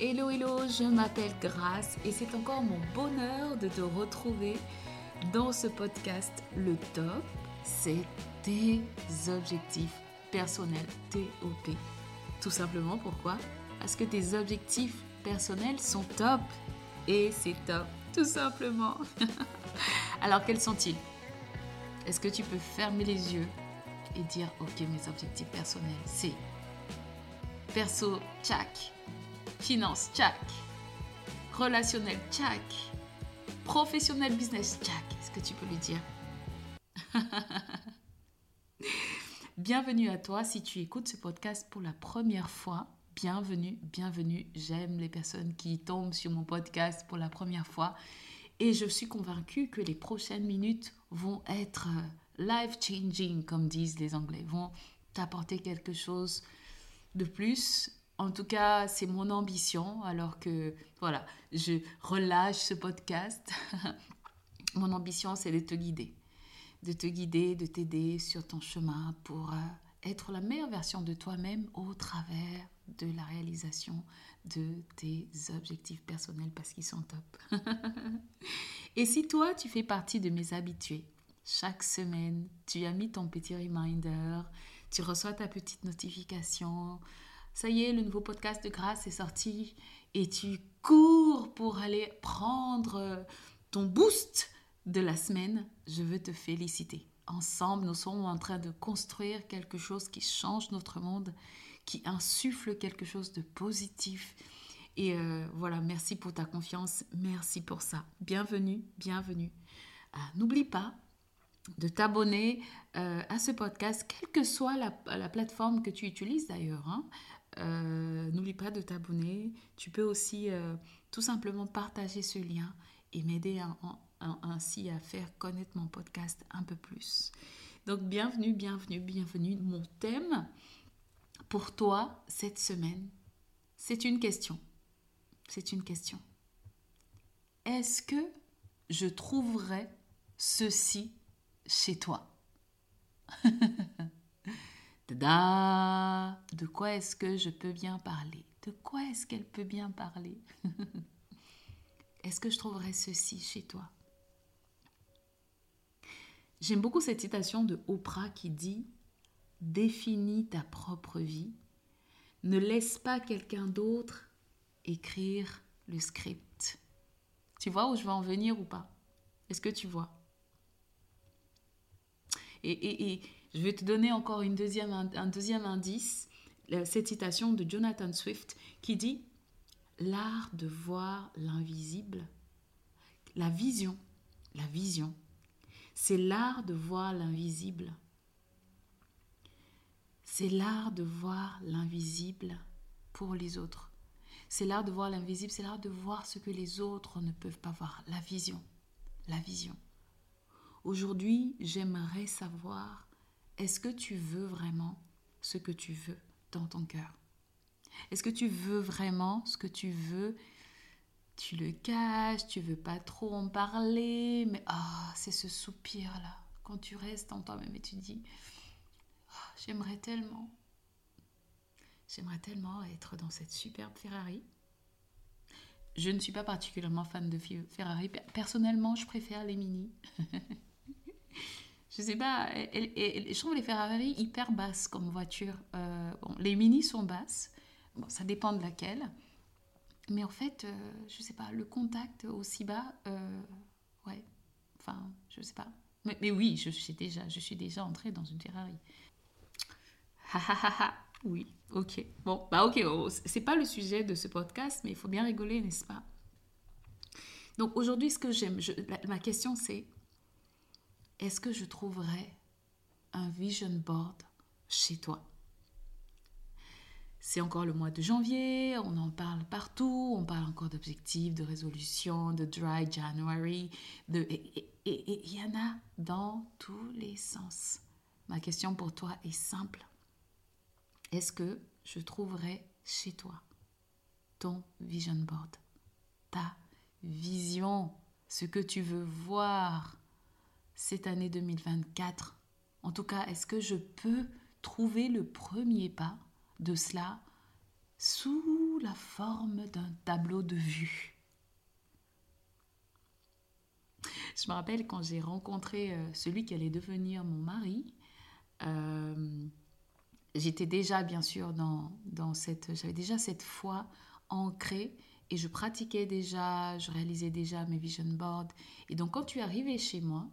Hello, hello, je m'appelle Grace et c'est encore mon bonheur de te retrouver dans ce podcast. Le top, c'est tes objectifs personnels, TOP. Tout simplement pourquoi? Parce que tes objectifs personnels sont top et c'est top, tout simplement. Alors quels sont-ils? Est-ce que tu peux fermer les yeux et dire ok mes objectifs personnels c'est perso, tchac Finance, tchac. Relationnel, tchac. Professionnel, business, tchac. Est-ce que tu peux lui dire? Bienvenue à toi si tu écoutes ce podcast pour la première fois. Bienvenue, bienvenue. J'aime les personnes qui tombent sur mon podcast pour la première fois. Et je suis convaincue que les prochaines minutes vont être euh, life-changing, comme disent les Anglais, vont t'apporter quelque chose de plus en tout cas, c'est mon ambition, alors que, voilà, je relâche ce podcast. mon ambition, c'est de te guider, de te guider, de t'aider sur ton chemin pour euh, être la meilleure version de toi-même au travers de la réalisation de tes objectifs personnels parce qu'ils sont top. Et si toi, tu fais partie de mes habitués, chaque semaine, tu as mis ton petit reminder, tu reçois ta petite notification, ça y est, le nouveau podcast de Grâce est sorti et tu cours pour aller prendre ton boost de la semaine, je veux te féliciter. Ensemble, nous sommes en train de construire quelque chose qui change notre monde, qui insuffle quelque chose de positif. Et euh, voilà, merci pour ta confiance, merci pour ça. Bienvenue, bienvenue. Ah, n'oublie pas de t'abonner euh, à ce podcast, quelle que soit la, plateforme que tu utilises d'ailleurs. Hein. Euh, n'oublie pas de t'abonner. Tu peux aussi euh, tout simplement partager ce lien et m'aider ainsi à faire connaître mon podcast un peu plus. Donc bienvenue, bienvenue, bienvenue. Mon thème pour toi cette semaine, c'est une question. C'est une question. Est-ce que je trouverai ceci chez toi? De quoi est-ce que je peux bien parler? De quoi est-ce qu'elle peut bien parler? Est-ce que je trouverai ceci chez toi? J'aime beaucoup cette citation de Oprah qui dit Définis ta propre vie. Ne laisse pas quelqu'un d'autre écrire le script. Tu vois où je veux en venir ou pas? Est-ce que tu vois? Et, et, et, je vais te donner encore une deuxième, un deuxième indice, cette citation de Jonathan Swift qui dit L'art de voir l'invisible, la vision, la vision, c'est l'art de voir l'invisible. C'est l'art de voir l'invisible pour les autres. C'est l'art de voir l'invisible, c'est l'art de voir ce que les autres ne peuvent pas voir. La vision, la vision. Aujourd'hui, j'aimerais savoir est-ce que tu veux vraiment ce que tu veux dans ton cœur? Est-ce que tu veux vraiment ce que tu veux? Tu le caches, tu veux pas trop en parler, mais ah, c'est ce soupir-là, quand tu restes en toi-même et tu dis ah, J'aimerais tellement, j'aimerais tellement être dans cette superbe Ferrari. Je ne suis pas particulièrement fan de Ferrari. Personnellement, je préfère les mini. je sais pas, je trouve les Ferrari hyper basses comme voiture. Euh, les Mini sont basses, bon, ça dépend de laquelle. Mais en fait, je euh, je sais pas, le contact aussi bas, euh, Ouais. Enfin, je sais pas. Mais, oui, je suis déjà, je suis déjà entrée dans une Ferrari. Ha. Oui, ok. Bon, bah ok, oh, c'est pas le sujet de ce podcast, mais il faut bien rigoler, n'est-ce pas? Donc aujourd'hui, ce que j'aime, ma question c'est est-ce que je trouverai un vision board chez toi? C'est encore le mois de janvier, on en parle partout, on parle encore d'objectifs, de résolutions, de dry January, de, et il y en a dans tous les sens. Ma question pour toi est simple. Est-ce que je trouverai chez toi ton vision board, ta vision, ce que tu veux voir? Cette année 2024 En tout cas, est-ce que je peux trouver le premier pas de cela sous la forme d'un tableau de vue? Je me rappelle quand j'ai rencontré euh, celui qui allait devenir mon mari, euh, j'étais déjà bien sûr dans, dans cette, j'avais déjà cette foi ancrée et je pratiquais déjà, je réalisais déjà mes vision boards. Et donc quand tu es arrivé chez moi,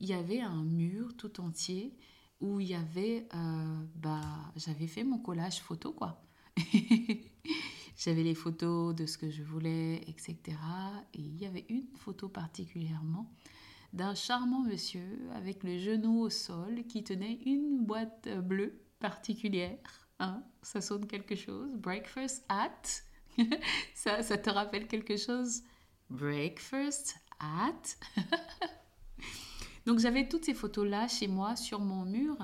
il y avait un mur tout entier où il y avait, euh, bah, j'avais fait mon collage photo, quoi. j'avais les photos de ce que je voulais, etc. Et il y avait une photo particulièrement d'un charmant monsieur avec le genou au sol qui tenait une boîte bleue particulière. Hein, ça sonne quelque chose. Breakfast at. ça, ça te rappelle quelque chose? Breakfast at. Donc j'avais toutes ces photos-là chez moi sur mon mur.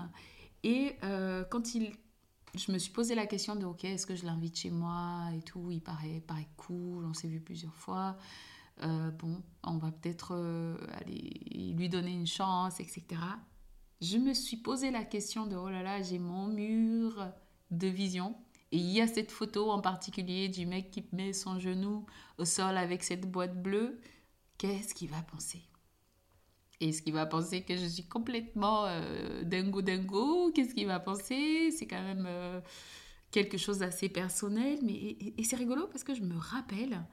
Et euh, quand il... Je me suis posé la question de, ok, est-ce que je l'invite chez moi et tout Il paraît, paraît cool, on s'est vu plusieurs fois. Euh, bon, on va peut-être euh, aller lui donner une chance, etc. Je me suis posé la question de, oh là là, j'ai mon mur de vision. Et il y a cette photo en particulier du mec qui met son genou au sol avec cette boîte bleue. Qu'est-ce qu'il va penser? Est-ce qu'il va penser que je suis complètement euh, dingo dingo Qu'est-ce qu'il va penser C'est quand même euh, quelque chose d'assez personnel. Mais, et, c'est rigolo parce que je me rappelle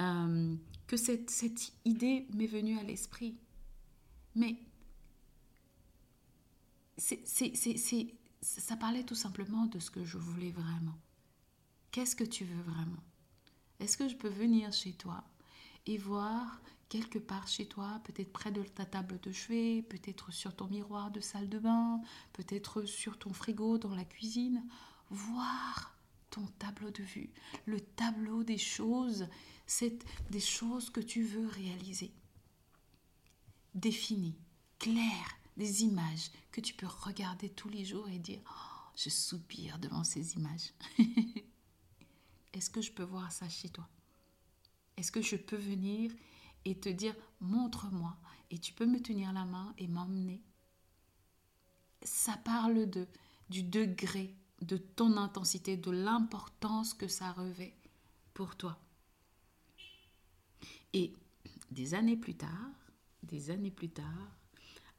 euh, que cette, cette idée m'est venue à l'esprit. Mais c'est, ça parlait tout simplement de ce que je voulais vraiment. Qu'est-ce que tu veux vraiment? Est-ce que je peux venir chez toi et voir quelque part chez toi, peut-être près de ta table de chevet, peut-être sur ton miroir de salle de bain, peut-être sur ton frigo dans la cuisine, voir ton tableau de vue, le tableau des choses, c'est des choses que tu veux réaliser. Défini, clair, des images que tu peux regarder tous les jours et dire oh, je soupire devant ces images. Est-ce que je peux voir ça chez toi? Est-ce que je peux venir et te dire montre-moi et tu peux me tenir la main et m'emmener. Ça parle de du degré de ton intensité, de l'importance que ça revêt pour toi. Et des années plus tard, des années plus tard,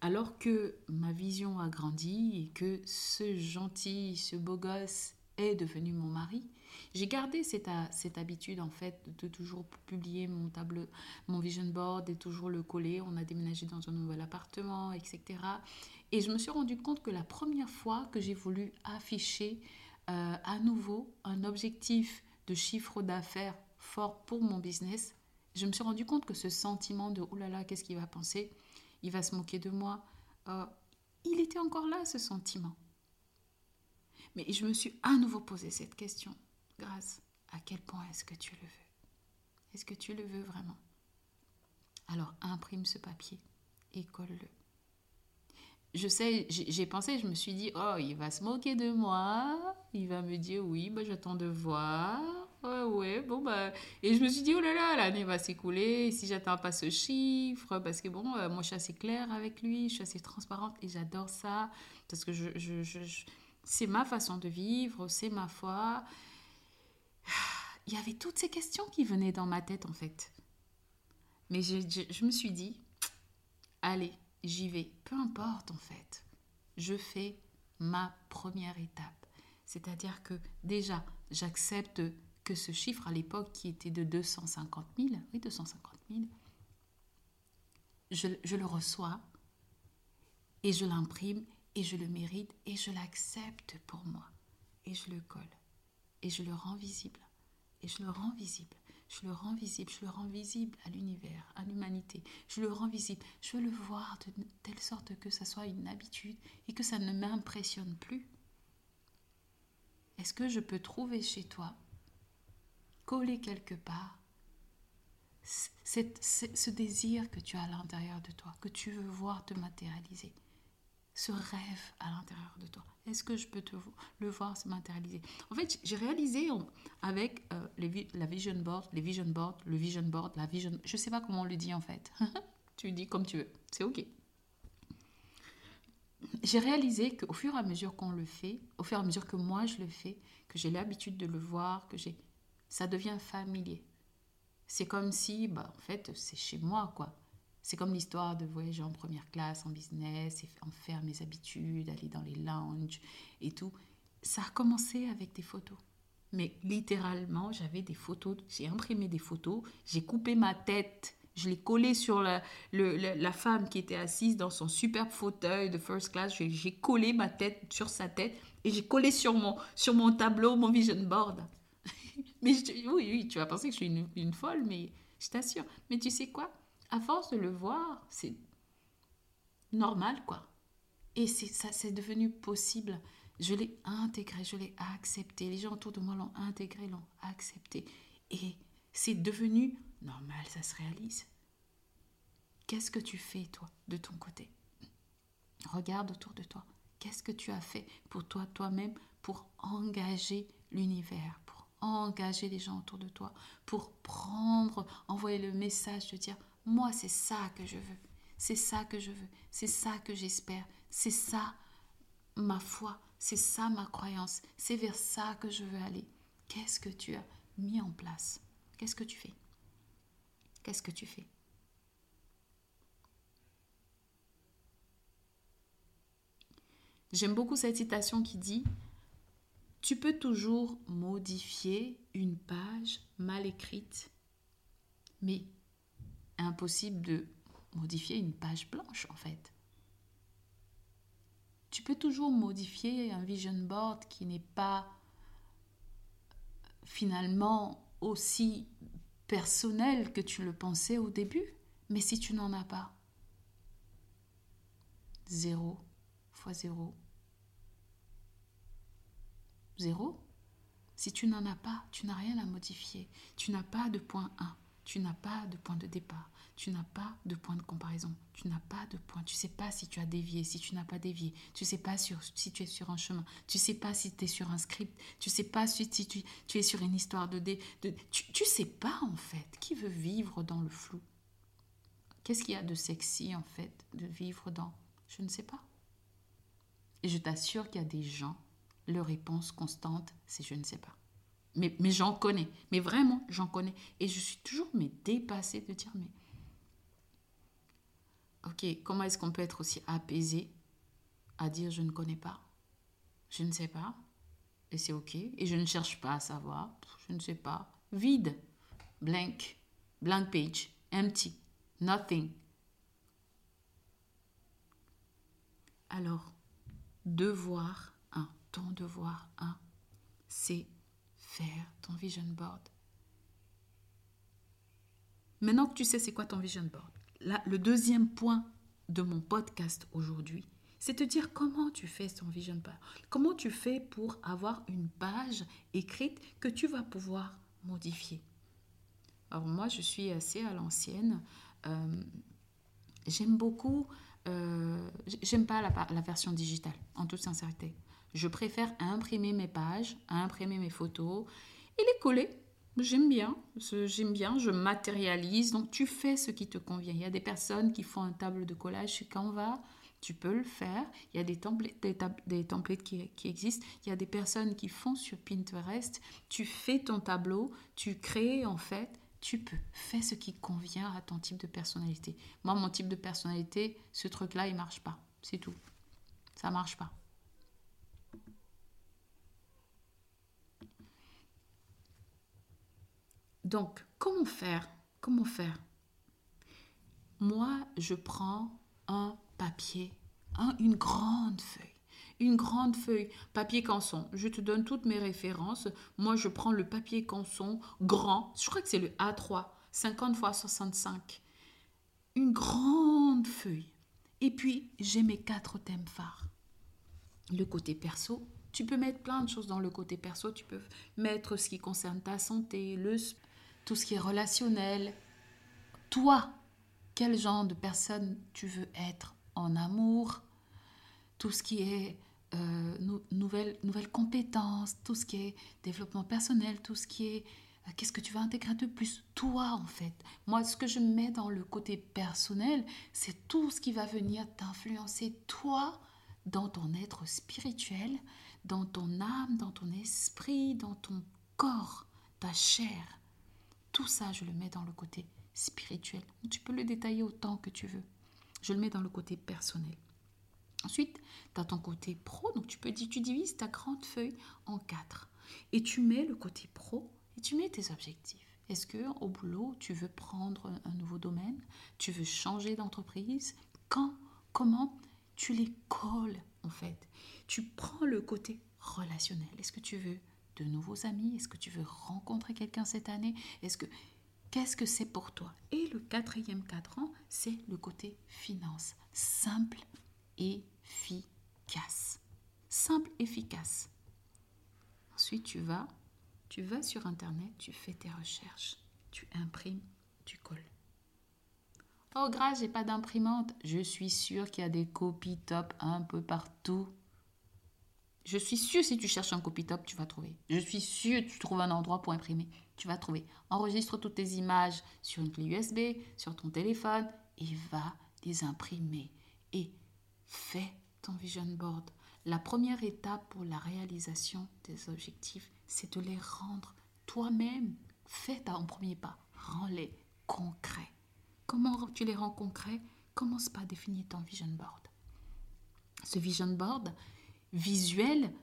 alors que ma vision a grandi et que ce gentil, ce beau gosse est devenu mon mari, j'ai gardé cette, cette, habitude en fait de toujours publier mon tableau, mon vision board et toujours le coller. On a déménagé dans un nouvel appartement, etc. Et je me suis rendu compte que la première fois que j'ai voulu afficher euh, à nouveau un objectif de chiffre d'affaires fort pour mon business, je me suis rendu compte que ce sentiment de oh là là, qu'est-ce qu'il va penser? Il va se moquer de moi. Euh, il était encore là, ce sentiment. Mais je me suis à nouveau posé cette question grâce à quel point est-ce que tu le veux? Est-ce que tu le veux vraiment? Alors imprime ce papier et colle-le. Je sais, j'ai pensé, je me suis dit, oh, il va se moquer de moi, il va me dire, oui, bah, j'attends de voir. Ouais, ouais, bon, bah. Et je me suis dit, oh là là, l'année va s'écouler, si j'attends pas ce chiffre, parce que bon, euh, moi, je suis assez claire avec lui, je suis assez transparente et j'adore ça, parce que je, c'est ma façon de vivre, c'est ma foi il y avait toutes ces questions qui venaient dans ma tête en fait. Mais je, me suis dit, allez, j'y vais. Peu importe en fait. Je fais ma première étape. C'est-à-dire que déjà, j'accepte que ce chiffre à l'époque qui était de 250 000, oui 250 000, je, je le reçois et je l'imprime et je le mérite et je l'accepte pour moi et je le colle et je le rends visible et je le rends visible. Je le rends visible, je le rends visible à l'univers, à l'humanité. Je le rends visible. Je veux le voir de telle sorte que ça soit une habitude et que ça ne m'impressionne plus. Est-ce que je peux trouver chez toi, coller quelque part, ce désir que tu as à l'intérieur de toi, que tu veux voir te matérialiser? Ce rêve à l'intérieur de toi Est-ce que je peux te, le voir se matérialiser? En fait, j'ai réalisé avec euh, la vision board, les vision board, le vision board, la vision... Je sais pas comment on le dit en fait. tu dis comme tu veux. C'est OK. J'ai réalisé qu'au fur et à mesure qu'on le fait, au fur et à mesure que moi je le fais, que j'ai l'habitude de le voir, que j'ai... Ça devient familier. C'est comme si, bah, en fait, c'est chez moi, quoi. C'est comme l'histoire de voyager en première classe, en business, en faire mes habitudes, aller dans les lounges et tout. Ça a commencé avec des photos. Mais littéralement, j'avais des photos, j'ai imprimé des photos, j'ai coupé ma tête, je l'ai collé sur la, la, femme qui était assise dans son superbe fauteuil de first class, j'ai collé ma tête sur sa tête et j'ai collé sur mon, sur mon tableau mon vision board. mais oui, oui, tu vas penser que je suis une folle, mais je t'assure. Mais tu sais quoi? À force de le voir, c'est normal, quoi. Et ça, c'est devenu possible. Je l'ai intégré, je l'ai accepté. Les gens autour de moi l'ont intégré, l'ont accepté. Et c'est devenu normal, ça se réalise. Qu'est-ce que tu fais, toi, de ton côté? Regarde autour de toi. Qu'est-ce que tu as fait pour toi, toi-même, pour engager l'univers, pour engager les gens autour de toi, pour prendre, envoyer le message de dire moi, c'est ça que je veux. C'est ça que je veux. C'est ça que j'espère. C'est ça ma foi. C'est ça ma croyance. C'est vers ça que je veux aller. Qu'est-ce que tu as mis en place? Qu'est-ce que tu fais? Qu'est-ce que tu fais? J'aime beaucoup cette citation qui dit Tu peux toujours modifier une page mal écrite, mais impossible de modifier une page blanche en fait. Tu peux toujours modifier un vision board qui n'est pas finalement aussi personnel que tu le pensais au début, mais si tu n'en as pas, zéro fois zéro, zéro. Si tu n'en as pas, tu n'as rien à modifier. Tu n'as pas de point 1. Tu n'as pas de point de départ, tu n'as pas de point de comparaison, tu n'as pas de point, tu sais pas si tu as dévié, si tu n'as pas dévié, tu sais pas si tu es sur un chemin, tu sais pas si tu es sur un script, tu sais pas si tu, es sur une histoire de dé, tu, tu sais pas en fait, qui veut vivre dans le flou. Qu'est-ce qu'il y a de sexy en fait de vivre dans Je ne sais pas. Et je t'assure qu'il y a des gens, leur réponse constante, c'est je ne sais pas. Mais, j'en connais. Mais vraiment, j'en connais. Et je suis toujours mais dépassée de dire, mais... Ok, comment est-ce qu'on peut être aussi apaisé à dire je ne connais pas? Je ne sais pas. Et c'est ok. Et je ne cherche pas à savoir. Je ne sais pas. Vide. Blank. Blank page. Empty. Nothing. Alors, devoir un, ton devoir un, c'est faire ton vision board. Maintenant que tu sais c'est quoi ton vision board, là, le deuxième point de mon podcast aujourd'hui, c'est te dire comment tu fais ton vision board. Comment tu fais pour avoir une page écrite que tu vas pouvoir modifier. Alors moi, je suis assez à l'ancienne. Euh, j'aime beaucoup, euh, j'aime pas la, la version digitale, en toute sincérité. Je préfère imprimer mes pages, imprimer mes photos et les coller. J'aime bien, j'aime bien, je matérialise. Donc tu fais ce qui te convient. Il y a des personnes qui font un table de collage sur Canva, tu peux le faire. Il y a des templates, des, templates qui, qui, existent. Il y a des personnes qui font sur Pinterest. Tu fais ton tableau, tu crées en fait. Tu peux. Fais ce qui convient à ton type de personnalité. Moi, mon type de personnalité, ce truc-là, il marche pas. C'est tout. Ça marche pas. Donc, comment faire? Comment faire? Moi, je prends un papier, une grande feuille. Une grande feuille, papier canson. Je te donne toutes mes références. Moi, je prends le papier canson grand. Je crois que c'est le A3, 50 x 65. Une grande feuille. Et puis, j'ai mes quatre thèmes phares. Le côté perso, tu peux mettre plein de choses dans le côté perso. Tu peux mettre ce qui concerne ta santé, le, tout ce qui est relationnel. Toi, quel genre de personne tu veux être en amour, tout ce qui est euh, nouvelles, nouvelles compétences, tout ce qui est développement personnel, tout ce qui est euh, qu'est-ce que tu vas intégrer de plus? Toi, en fait. Moi, ce que je mets dans le côté personnel, c'est tout ce qui va venir t'influencer, toi, dans ton être spirituel, dans ton âme, dans ton esprit, dans ton corps, ta chair. Tout ça, je le mets dans le côté spirituel. Tu peux le détailler autant que tu veux. Je le mets dans le côté personnel. Ensuite, tu as ton côté pro, donc tu peux tu divises ta grande feuille en quatre. Et tu mets le côté pro et tu mets tes objectifs. Est-ce que au boulot, tu veux prendre un nouveau domaine? Tu veux changer d'entreprise? Quand? Comment? Tu les colles en fait. Tu prends le côté relationnel. Est-ce que tu veux de nouveaux amis? Est-ce que tu veux rencontrer quelqu'un cette année? Est-ce que qu'est-ce que c'est pour toi? Et le quatrième cadran, c'est le côté finance. Simple et efficace. Simple, efficace. Ensuite, tu vas, tu vas sur Internet, tu fais tes recherches, tu imprimes, tu colles. Oh, grâce, j'ai pas d'imprimante. Je suis sûre qu'il y a des copies top un peu partout. Je suis sûre, si tu cherches un copy top, tu vas trouver. Je suis sûre, tu trouves un endroit pour imprimer. Tu vas trouver. Enregistre toutes tes images sur une clé USB, sur ton téléphone, et va les imprimer. Et fais ton vision board. La première étape pour la réalisation des objectifs, c'est de les rendre toi-même. Fais ton premier pas. Rends-les concrets. Comment tu les rends concrets? Commence par définir ton vision board. Ce vision board visuel,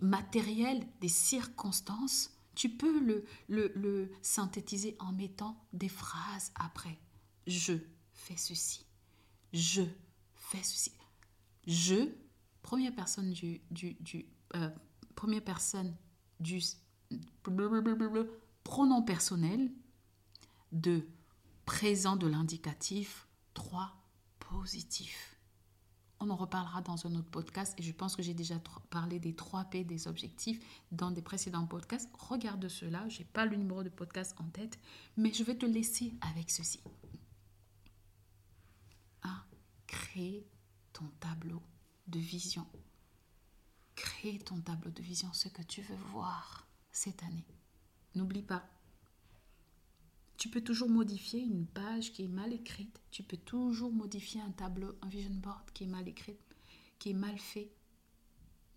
matériel, des circonstances, tu peux le, synthétiser en mettant des phrases après. Je fais ceci. Je fais ceci. Je, première personne du, euh, première personne du pronom personnel, de présent de l'indicatif, trois positif. On en reparlera dans un autre podcast et je pense que j'ai déjà parlé des 3 P des objectifs dans des précédents podcasts. Regarde cela, je n'ai pas le numéro de podcast en tête, mais je vais te laisser avec ceci. 1. Créer ton tableau de vision. Crée ton tableau de vision, ce que tu veux voir cette année. N'oublie pas, tu peux toujours modifier une page qui est mal écrite. Tu peux toujours modifier un tableau, un vision board qui est mal écrit, qui est mal fait.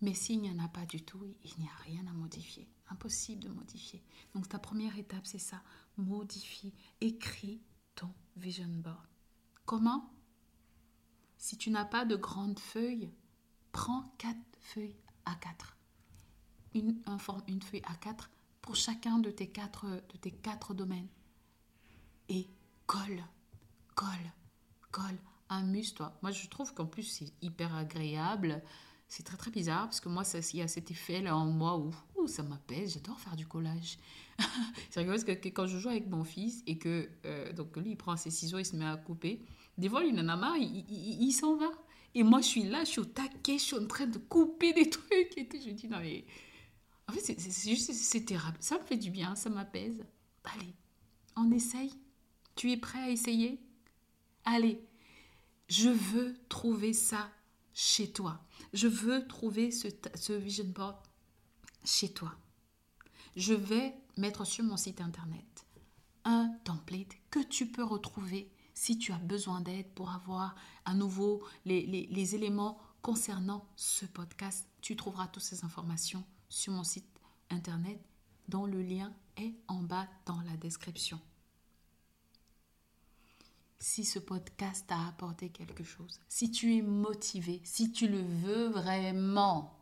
Mais s'il n'y en a pas du tout, il n'y a rien à modifier. Impossible de modifier. Donc ta première étape, c'est ça. Modifie, écris ton vision board. Comment? Si tu n'as pas de grandes feuilles, prends quatre feuilles à 4 Une, une feuille à 4 pour chacun de tes quatre, de tes quatre domaines. Et colle, colle, colle, amuse-toi. Moi, je trouve qu'en plus, c'est hyper agréable. C'est très très bizarre parce que moi, il y a cet effet là en moi où, ça m'apaise. J'adore faire du collage. c'est rigolo parce que, quand je joue avec mon fils et que euh, donc lui il prend ses ciseaux, il se met à couper. Des fois, il en a marre, il, s'en va. Et moi, je suis là, je suis au taquet, je suis en train de couper des trucs et. Je me dis, non, mais. En fait, c'est juste, c'est terrible. Ça me fait du bien, ça m'apaise. Allez, on essaye. Tu es prêt à essayer? Allez, je veux trouver ça chez toi. Je veux trouver ce, ce vision board chez toi. Je vais mettre sur mon site internet un template que tu peux retrouver si tu as besoin d'aide pour avoir à nouveau les, éléments concernant ce podcast, tu trouveras toutes ces informations sur mon site internet dont le lien est en bas dans la description. Si ce podcast t'a apporté quelque chose, si tu es motivé, si tu le veux vraiment,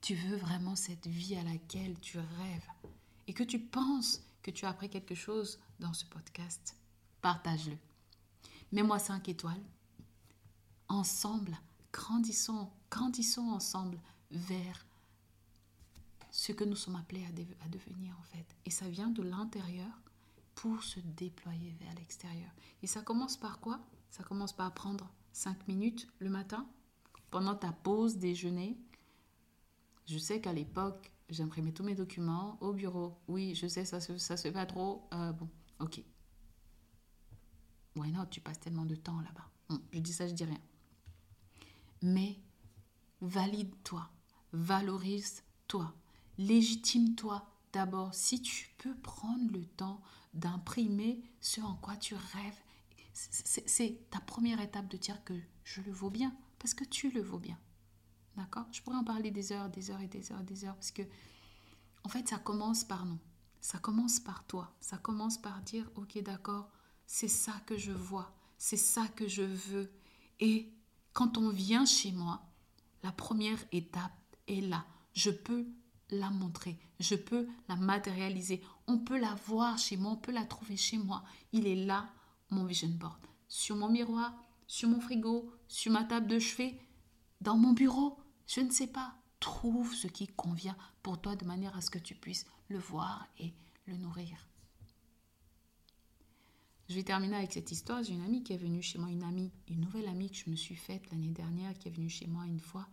tu veux vraiment cette vie à laquelle tu rêves et que tu penses que tu as appris quelque chose dans ce podcast, partage-le. Mets-moi 5 étoiles. Ensemble, grandissons, grandissons ensemble vers ce que nous sommes appelés à, à devenir en fait. Et ça vient de l'intérieur pour se déployer vers l'extérieur. Et ça commence par quoi? Ça commence par prendre 5 minutes le matin pendant ta pause déjeuner. Je sais qu'à l'époque, j'imprimais tous mes documents au bureau. Oui, je sais, ça se, se fait pas trop. Euh, bon, ok. Why not? Tu passes tellement de temps là-bas. je dis ça, je dis rien. Mais valide-toi, valorise-toi, légitime-toi d'abord. Si tu peux prendre le temps d'imprimer ce en quoi tu rêves, c'est ta première étape de dire que je le vaux bien, parce que tu le vaux bien. D'accord? Je pourrais en parler des heures, des heures et des heures des heures, parce que, en fait, ça commence par nous. Ça commence par toi. Ça commence par dire, ok, d'accord, c'est ça que je vois, c'est ça que je veux. Et quand on vient chez moi, la première étape est là. Je peux la montrer, je peux la matérialiser. On peut la voir chez moi, on peut la trouver chez moi. Il est là, mon vision board. Sur mon miroir, sur mon frigo, sur ma table de chevet, dans mon bureau, je ne sais pas. Trouve ce qui convient pour toi de manière à ce que tu puisses le voir et le nourrir. Je vais terminer avec cette histoire. J'ai une amie qui est venue chez moi, une amie, une nouvelle amie que je me suis faite l'année dernière, qui est venue chez moi une fois.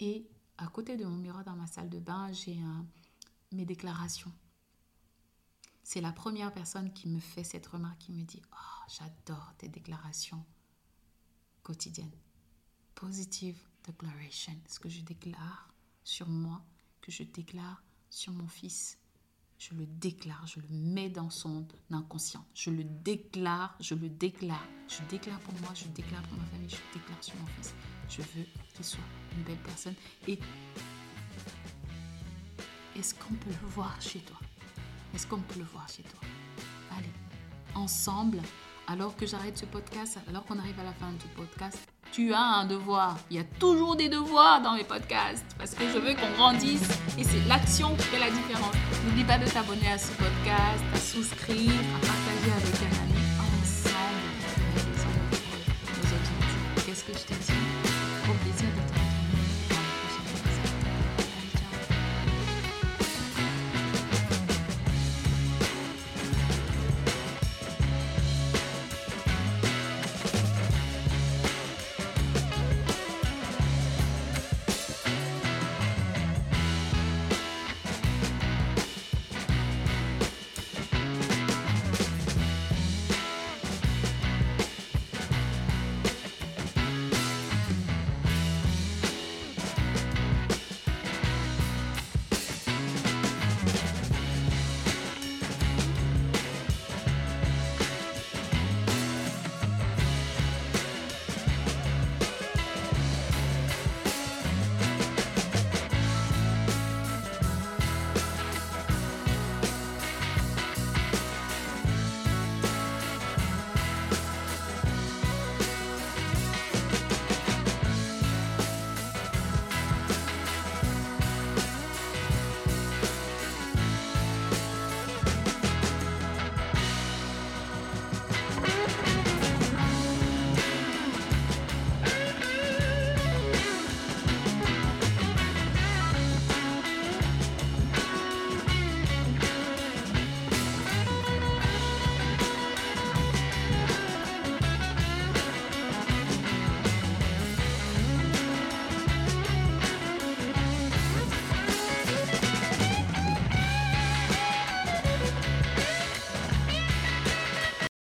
Et à côté de mon miroir dans ma salle de bain, j'ai mes déclarations. C'est la première personne qui me fait cette remarque, qui me dit Oh, j'adore tes déclarations quotidiennes. Positive declaration, ce que je déclare sur moi, que je déclare sur mon fils, je le déclare, je le mets dans son inconscient. Je le déclare, je le déclare. Je déclare pour moi, je déclare pour ma famille, je déclare sur mon fils. Je veux qu'il soit une belle personne. Et est-ce qu'on peut le voir chez toi? Est-ce qu'on peut le voir chez toi? Allez, ensemble, alors que j'arrête ce podcast, alors qu'on arrive à la fin du podcast, tu as un devoir. Il y a toujours des devoirs dans mes podcasts parce que je veux qu'on grandisse et c'est l'action qui fait la différence. N'oublie pas de t'abonner à ce podcast, à souscrire, à partager avec un ami ensemble. Qu'est-ce que je te dis Au plaisir de te